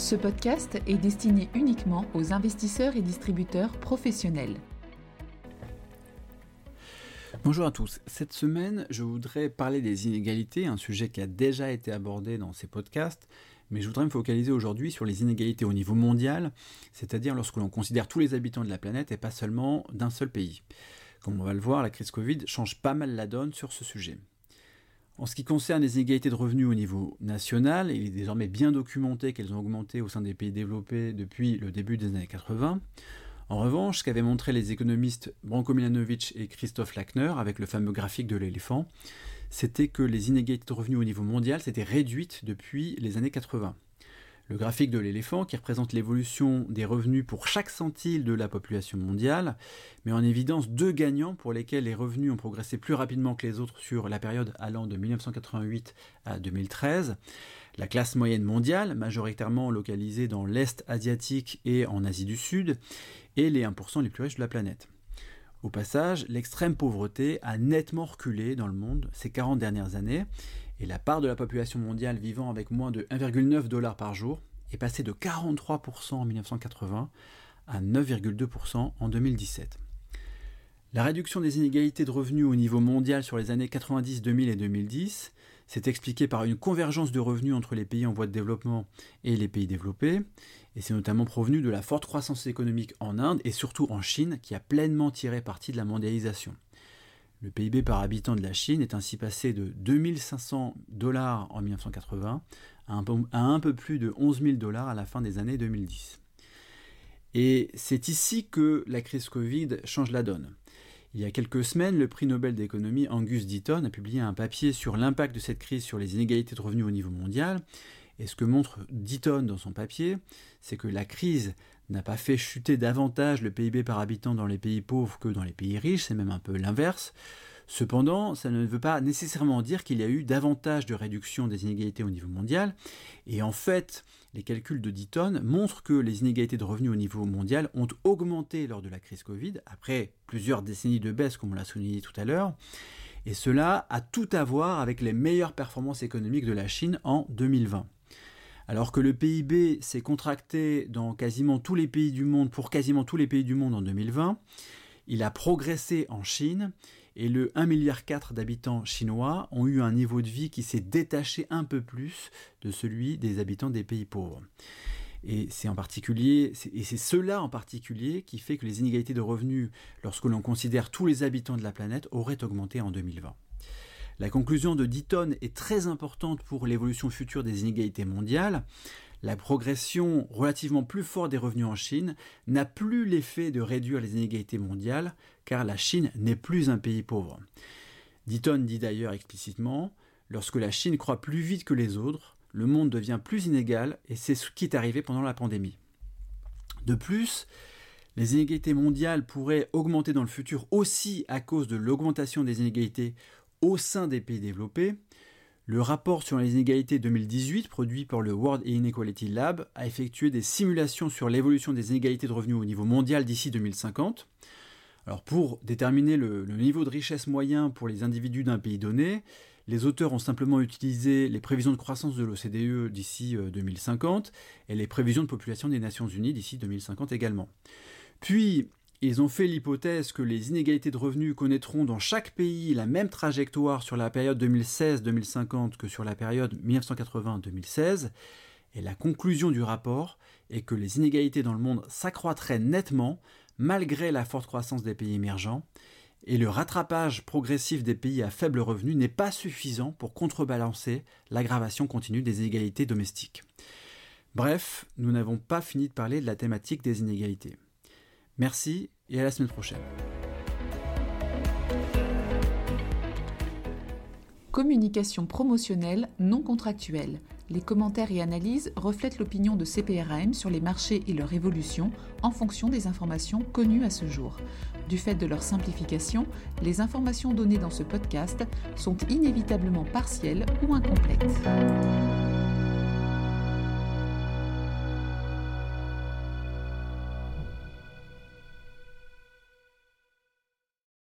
Ce podcast est destiné uniquement aux investisseurs et distributeurs professionnels. Bonjour à tous. Cette semaine, je voudrais parler des inégalités, un sujet qui a déjà été abordé dans ces podcasts, mais je voudrais me focaliser aujourd'hui sur les inégalités au niveau mondial, c'est-à-dire lorsque l'on considère tous les habitants de la planète et pas seulement d'un seul pays. Comme on va le voir, la crise Covid change pas mal la donne sur ce sujet. En ce qui concerne les inégalités de revenus au niveau national, il est désormais bien documenté qu'elles ont augmenté au sein des pays développés depuis le début des années 80. En revanche, ce qu'avaient montré les économistes Branko Milanovic et Christophe Lackner avec le fameux graphique de l'éléphant, c'était que les inégalités de revenus au niveau mondial s'étaient réduites depuis les années 80. Le graphique de l'éléphant, qui représente l'évolution des revenus pour chaque centile de la population mondiale, met en évidence deux gagnants pour lesquels les revenus ont progressé plus rapidement que les autres sur la période allant de 1988 à 2013. La classe moyenne mondiale, majoritairement localisée dans l'Est asiatique et en Asie du Sud, et les 1% les plus riches de la planète. Au passage, l'extrême pauvreté a nettement reculé dans le monde ces 40 dernières années, et la part de la population mondiale vivant avec moins de 1,9 dollars par jour est passée de 43% en 1980 à 9,2% en 2017. La réduction des inégalités de revenus au niveau mondial sur les années 90, 2000 et 2010 s'est expliquée par une convergence de revenus entre les pays en voie de développement et les pays développés, et c'est notamment provenu de la forte croissance économique en Inde et surtout en Chine qui a pleinement tiré parti de la mondialisation. Le PIB par habitant de la Chine est ainsi passé de 2500 dollars en 1980 à un, peu, plus de 11 000 dollars à la fin des années 2010. Et c'est ici que la crise Covid change la donne. Il y a quelques semaines, le prix Nobel d'économie Angus Deaton a publié un papier sur l'impact de cette crise sur les inégalités de revenus au niveau mondial. Et ce que montre Deaton dans son papier, c'est que la crise n'a pas fait chuter davantage le PIB par habitant dans les pays pauvres que dans les pays riches, c'est même un peu l'inverse. Cependant, ça ne veut pas nécessairement dire qu'il y a eu davantage de réduction des inégalités au niveau mondial. Et en fait, les calculs de Deaton montrent que les inégalités de revenus au niveau mondial ont augmenté lors de la crise Covid, après plusieurs décennies de baisse, comme on l'a souligné tout à l'heure. Et cela a tout à voir avec les meilleures performances économiques de la Chine en 2020. Alors que le PIB s'est contracté dans quasiment tous les pays du monde, pour quasiment tous les pays du monde en 2020, il a progressé en Chine et le 1,4 milliard d'habitants chinois ont eu un niveau de vie qui s'est détaché un peu plus de celui des habitants des pays pauvres. Et c'est et c'est cela en particulier qui fait que les inégalités de revenus, lorsque l'on considère tous les habitants de la planète, auraient augmenté en 2020. La conclusion de Deaton est très importante pour l'évolution future des inégalités mondiales. La progression relativement plus forte des revenus en Chine n'a plus l'effet de réduire les inégalités mondiales, car la Chine n'est plus un pays pauvre. Deaton dit d'ailleurs explicitement, lorsque la Chine croît plus vite que les autres, le monde devient plus inégal, et c'est ce qui est arrivé pendant la pandémie. De plus, les inégalités mondiales pourraient augmenter dans le futur aussi à cause de l'augmentation des inégalités au sein des pays développés, le rapport sur les inégalités 2018, produit par le World Inequality Lab, a effectué des simulations sur l'évolution des inégalités de revenus au niveau mondial d'ici 2050. Alors pour déterminer le, le, niveau de richesse moyen pour les individus d'un pays donné, les auteurs ont simplement utilisé les prévisions de croissance de l'OCDE d'ici 2050 euh, et les prévisions de population des Nations Unies d'ici 2050 également. Puis ils ont fait l'hypothèse que les inégalités de revenus connaîtront dans chaque pays la même trajectoire sur la période 2016-2050 que sur la période 1980-2016, et la conclusion du rapport est que les inégalités dans le monde s'accroîtraient nettement malgré la forte croissance des pays émergents, et le rattrapage progressif des pays à faible revenu n'est pas suffisant pour contrebalancer l'aggravation continue des inégalités domestiques. Bref, nous n'avons pas fini de parler de la thématique des inégalités. Merci et à la semaine prochaine. Communication promotionnelle non contractuelle. Les commentaires et analyses reflètent l'opinion de CPRAM sur les marchés et leur évolution en fonction des informations connues à ce jour. Du fait de leur simplification, les informations données dans ce podcast sont inévitablement partielles ou incomplètes.